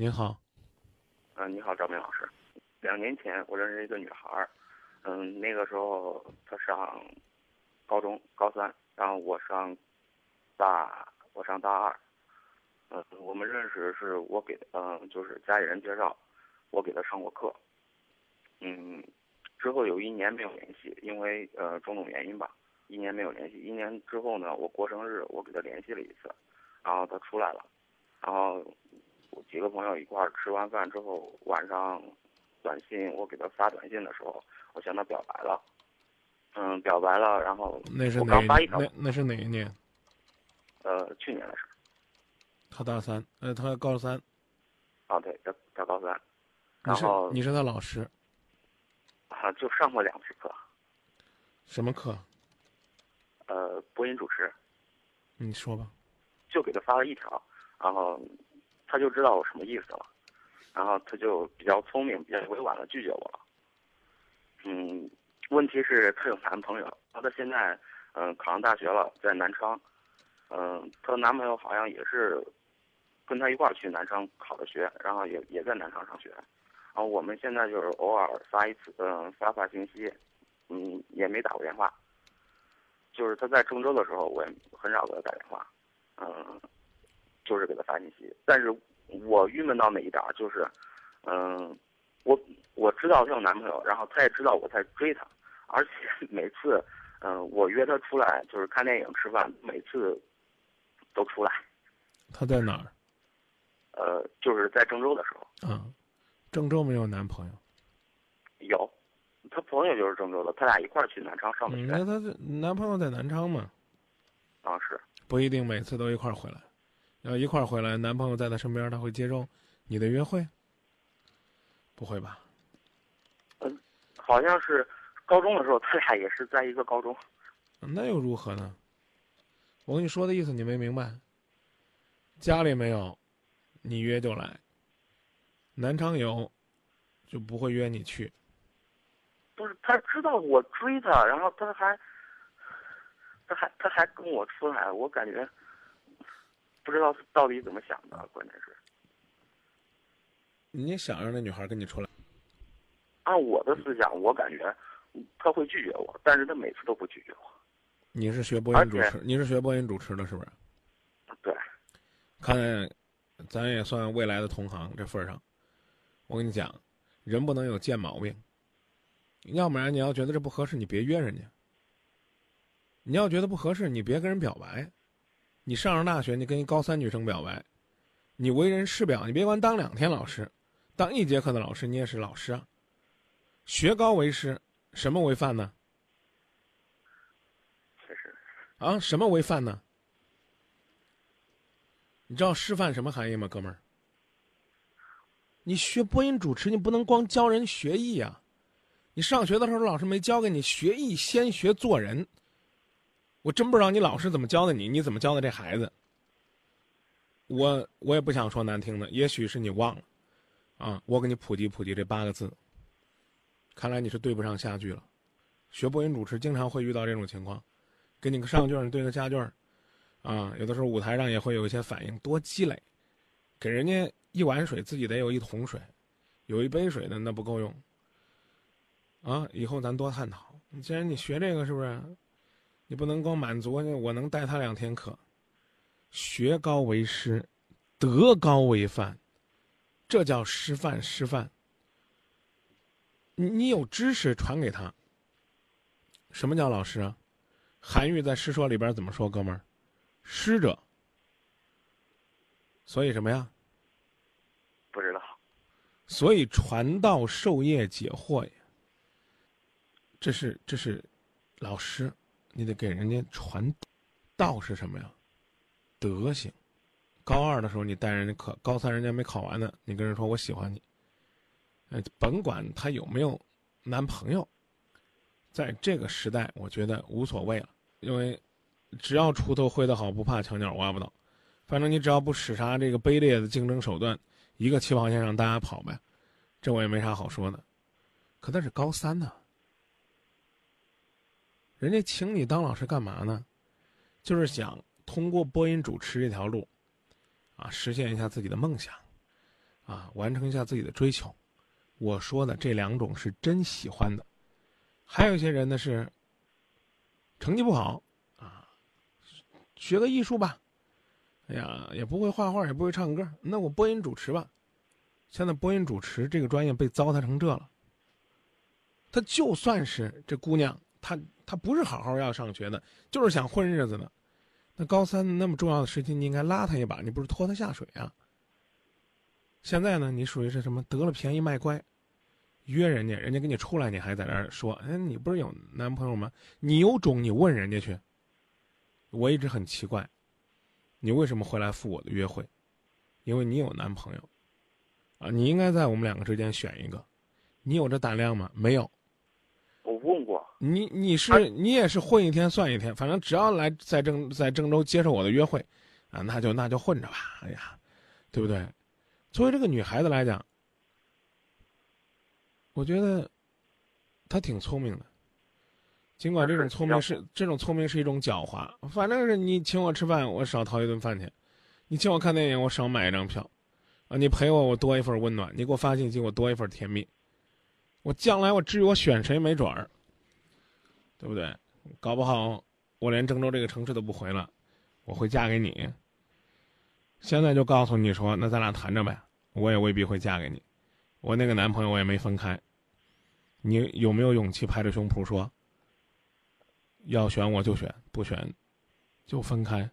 您好，嗯、你好，赵明老师。两年前我认识一个女孩儿，嗯，那个时候她上高中高三，然后我上大我上大二。嗯，我们认识是我给嗯，就是家里人介绍，我给她上过课。嗯，之后有一年没有联系，因为呃种种原因吧，一年没有联系。一年之后呢，我过生日，我给她联系了一次，然后她出来了，然后几个朋友一块儿吃完饭之后，晚上短信我给他发短信的时候，我向他表白了。嗯，表白了，然后那是哪一刚发一条那那是哪一年？呃去年的事他大三，呃，他高三。啊，对，他他高三，你是然后你是他老师，啊就上过两次课，什么课？呃播音主持，你说吧。就给他发了一条，然后他就知道我什么意思了，然后他就比较聪明，比较委婉的拒绝我了。嗯，问题是她有男朋友，她到现在嗯、考上大学了，在南昌，嗯、她的男朋友好像也是跟她一块儿去南昌考的学，然后也也在南昌上学，然后我们现在就是偶尔发一次，嗯、发发信息，嗯，也没打过电话。就是她在郑州的时候，我也很少给她打电话。嗯，就是给他发信息。但是我郁闷到哪一点儿，就是，嗯，我我知道她有男朋友，然后她也知道我在追她，而且每次，嗯，我约她出来就是看电影、吃饭，每次都出来。他在哪儿？呃，就是在郑州的时候啊，郑州没有男朋友。有，她朋友就是郑州的，他俩一块儿去南昌上的嗯，学。那他这男朋友在南昌嘛，啊，是，不一定每次都一块儿回来。要一块儿回来，男朋友在她身边，她会接受你的约会？不会吧？嗯好像是高中的时候，他俩也是在一个高中。那又如何呢？我跟你说的意思你没明白。家里没有，你约就来。南昌有，就不会约你去。不是，他知道我追他，然后他还，他还他还跟我出来，我感觉不知道到底怎么想的，关键是你想让那女孩跟你出来？按我的思想，我感觉她会拒绝我，但是她每次都不拒绝我。你是学播音主持，你是学播音主持的，是不是？对，看咱也算未来的同行这份儿上，我跟你讲，人不能有贱毛病。要不然你要觉得这不合适，你别约人家。你要觉得不合适，你别跟人表白。你上上大学，你跟一高三女生表白，你为人师表，你别管当两天老师，当一节课的老师，你也是老师啊。学高为师，什么为范呢？确实啊，什么为范呢？你知道师范什么含义吗，哥们儿？你学播音主持，你不能光教人学艺啊！你上学的时候，老师没教给你学艺，先学做人。我真不知道你老师怎么教的你，你怎么教的这孩子？我我也不想说难听的，也许是你忘了，啊，我给你普及普及这八个字。看来你是对不上下句了。学播音主持经常会遇到这种情况，给你个上句儿，你对个下句儿，啊，有的时候舞台上也会有一些反应，多积累，给人家一碗水，自己得有一桶水，有一杯水的那不够用。啊，以后咱多探讨。既然你学这个，是不是？你不能光满足我能带他两天课，学高为师，德高为范，这叫师范师范。你你有知识传给他。什么叫老师啊？韩愈在《师说》里边怎么说？哥们儿，师者。所以什么呀？不知道。所以传道授业解惑呀。这是这是老师，你得给人家传道是什么呀？德行。高二的时候你带人家课，高三人家没考完呢，你跟人说我喜欢你。呃，甭管他有没有男朋友，在这个时代，我觉得无所谓了，因为只要锄头挥得好，不怕墙角挖不到。反正你只要不使啥这个卑劣的竞争手段，一个起跑线上大家跑呗，这我也没啥好说的。可那是高三呢，人家请你当老师干嘛呢？就是想通过播音主持这条路，啊，实现一下自己的梦想，啊，完成一下自己的追求。我说的这两种是真喜欢的，还有一些人呢是成绩不好啊，学个艺术吧，哎呀，也不会画画，也不会唱歌，那我播音主持吧。现在播音主持这个专业被糟蹋成这了。他就算是这姑娘，他他不是好好要上学的，就是想混日子的。那高三那么重要的时期，你应该拉他一把，你不是拖他下水啊？现在呢，你属于是什么？得了便宜卖乖，约人家，人家跟你出来，你还在那儿说：“哎，你不是有男朋友吗？你有种，你问人家去。”我一直很奇怪，你为什么会来赴我的约会？因为你有男朋友，啊，你应该在我们两个之间选一个。你有这胆量吗？没有。我问你，你是你也是混一天算一天，反正只要来在郑在郑州接受我的约会，啊，那就那就混着吧。哎呀，对不对？作为这个女孩子来讲，我觉得她挺聪明的。尽管这种聪明是这种聪明是一种狡猾，反正是你请我吃饭，我少掏一顿饭钱；你请我看电影，我少买一张票；啊，你陪我，我多一份温暖；你给我发信息，我多一份甜蜜。我将来我至于我选谁没准儿，对不对？搞不好我连郑州这个城市都不回了，我会嫁给你。现在就告诉你说，那咱俩谈着呗。我也未必会嫁给你，我那个男朋友我也没分开。你有没有勇气拍着胸脯说，要选我就选，不选就分开？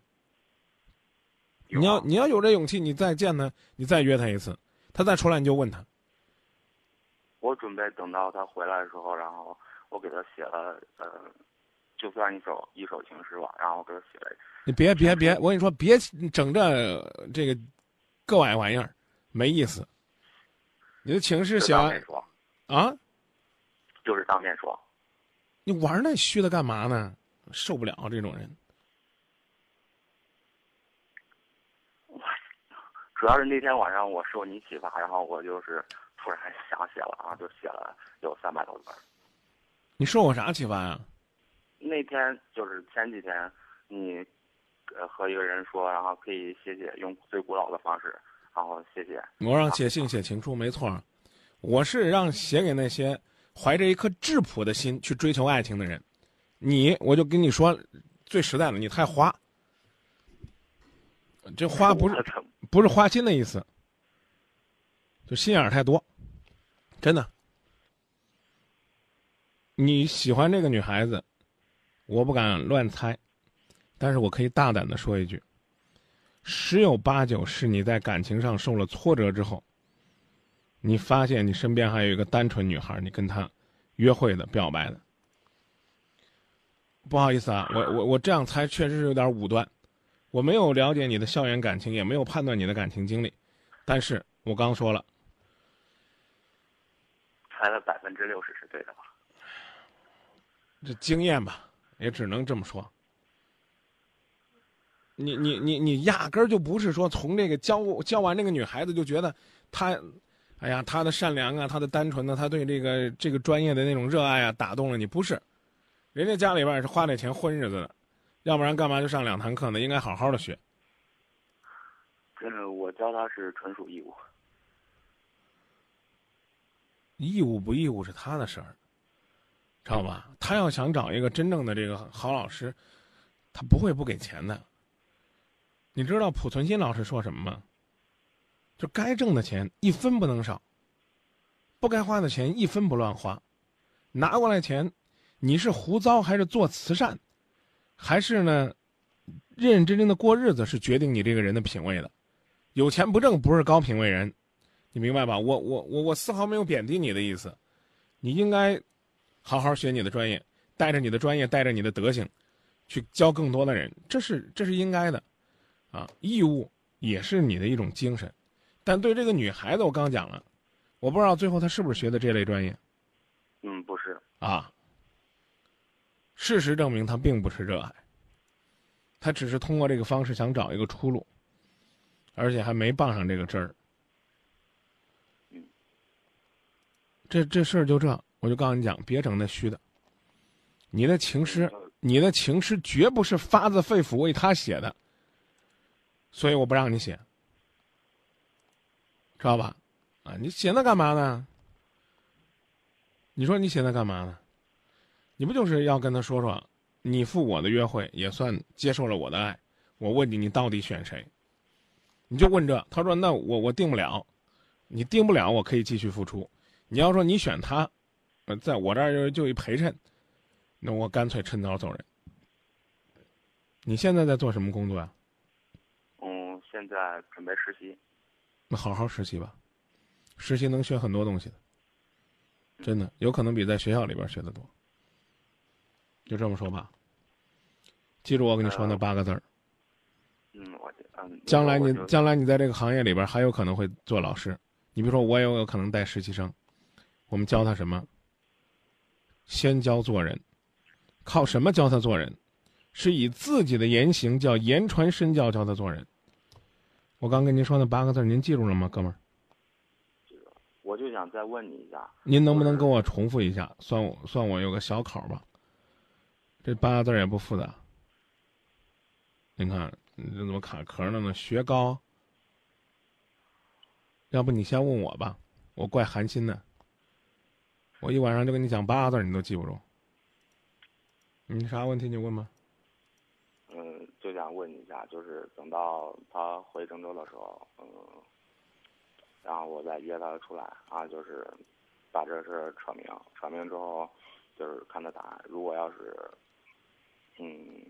你要你要有这勇气，你再见他，你再约他一次，他再出来你就问他。我准备等到他回来的时候，然后我给他写了，呃，就算一首一首情诗吧，然后给他写了。你别别别，我跟你说，别整这这个个外玩意儿。没意思，你的情诗写完啊，就是当面说。你玩那虚的干嘛呢？受不了这种人。主要是那天晚上我受你启发，然后我就是突然想写了啊，就写了有三百多字。你受我啥启发呀？那天就是前几天，你呃和一个人说，然后可以写写用最古老的方式。然后，谢谢。我让写信写情书，没错，我是让写给那些怀着一颗质朴的心去追求爱情的人。你，我就跟你说，最实在的，你太花。这花不是不是花心的意思，就心眼儿太多，真的。你喜欢这个女孩子，我不敢乱猜，但是我可以大胆的说一句。十有八九是你在感情上受了挫折之后，你发现你身边还有一个单纯女孩，你跟她约会的、表白的。不好意思啊，我我我这样猜确实是有点武断，我没有了解你的校园感情，也没有判断你的感情经历，但是我刚说了，猜了百分之六十是对的吧？这经验吧，也只能这么说。你你你你压根儿就不是说从这个教教完这个女孩子就觉得她，哎呀，她的善良啊，她的单纯呢，她对这个这个专业的那种热爱啊，打动了你。不是，人家家里边也是花那钱混日子的，要不然干嘛就上两堂课呢？应该好好的学。这我教他是纯属义务，义务不义务是他的事儿，知道吧？他要想找一个真正的这个好老师，他不会不给钱的。你知道濮存昕老师说什么吗？就该挣的钱一分不能少，不该花的钱一分不乱花，拿过来钱，你是胡糟还是做慈善，还是呢，认认真真的过日子，是决定你这个人的品位的。有钱不挣不是高品位人，你明白吧？我我我我丝毫没有贬低你的意思，你应该好好学你的专业，带着你的专业，带着你的德行，去教更多的人，这是这是应该的。啊，义务也是你的一种精神，但对这个女孩子，我刚讲了，我不知道最后她是不是学的这类专业。嗯，不是。啊，事实证明他并不是热爱，他只是通过这个方式想找一个出路，而且还没傍上这个真儿。这这事儿就这，我就告诉你讲，别整那虚的。你的情诗，你的情诗绝不是发自肺腑为他写的。所以我不让你写，知道吧？啊，你写那干嘛呢？你说你写那干嘛呢？你不就是要跟他说说，你赴我的约会也算接受了我的爱？我问你，你到底选谁？你就问这，他说那我我定不了，你定不了，我可以继续付出。你要说你选他，呃，在我这儿就就一陪衬，那我干脆趁早走人。你现在在做什么工作呀、嗯，现在准备实习。那好好实习吧，实习能学很多东西的，真的有可能比在学校里边学的多。就这么说吧，记住我跟你说那八个字儿。嗯，我嗯，将来你将来你在这个行业里边还有可能会做老师。你比如说，我也有可能带实习生，我们教他什么？先教做人，靠什么教他做人？是以自己的言行叫言传身教教他做人。我刚跟您说那八个字儿，您记住了吗，哥们儿？我就想再问你一下，您能不能跟我重复一下？算我算我有个小考吧。这八个字也不复杂。您看，这怎么卡壳了呢？学高。要不你先问我吧，我怪寒心的。我一晚上就跟你讲八个字，你都记不住。你啥问题你问吧。嗯，就想问你一下，就是等到他回郑州的时候，嗯，然后我再约他出来啊，就是把这事扯明，扯明之后，就是看他答案。如果要是，嗯，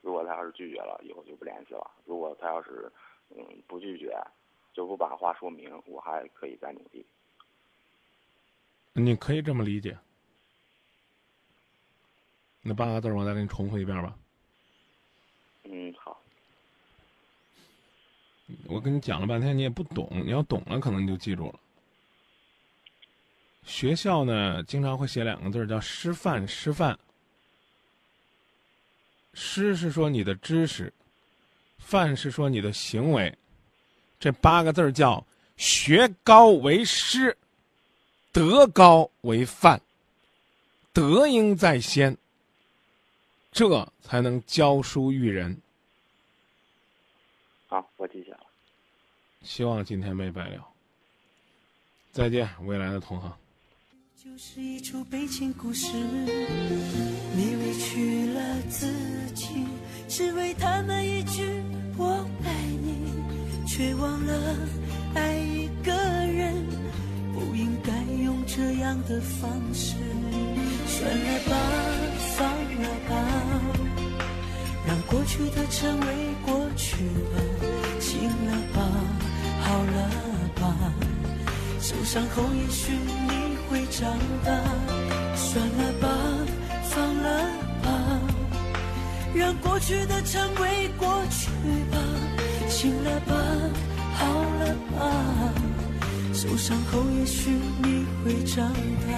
如果他要是拒绝了，以后就不联系了；如果他要是，嗯，不拒绝，就不把话说明，我还可以再努力。你可以这么理解。那八个字儿我再给你重复一遍吧。嗯，好，我跟你讲了半天，你也不懂。你要懂了，可能你就记住了。学校呢，经常会写两个字叫“师范”，师范。师是说你的知识，范是说你的行为。这八个字儿叫“学高为师，德高为范，德应在先”，这才能教书育人。好，我记下了。希望今天没白聊。再见，未来的同行。就是一出悲情故事，你委屈了自己，只为他们一句我爱你，却忘了爱一个人不应该用这样的方式。算了吧，放了吧，让过去的成为过去吧，行了吧，好了吧。受伤后，也许你长大。算了吧，放了吧，让过去的成为过去吧。醒了吧，好了吧。受伤后，也许你会长大。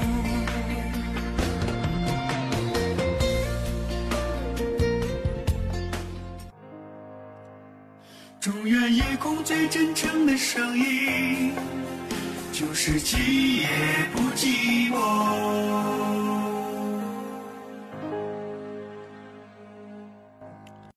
中原夜空最真诚的声音。就是寂也不寂寞。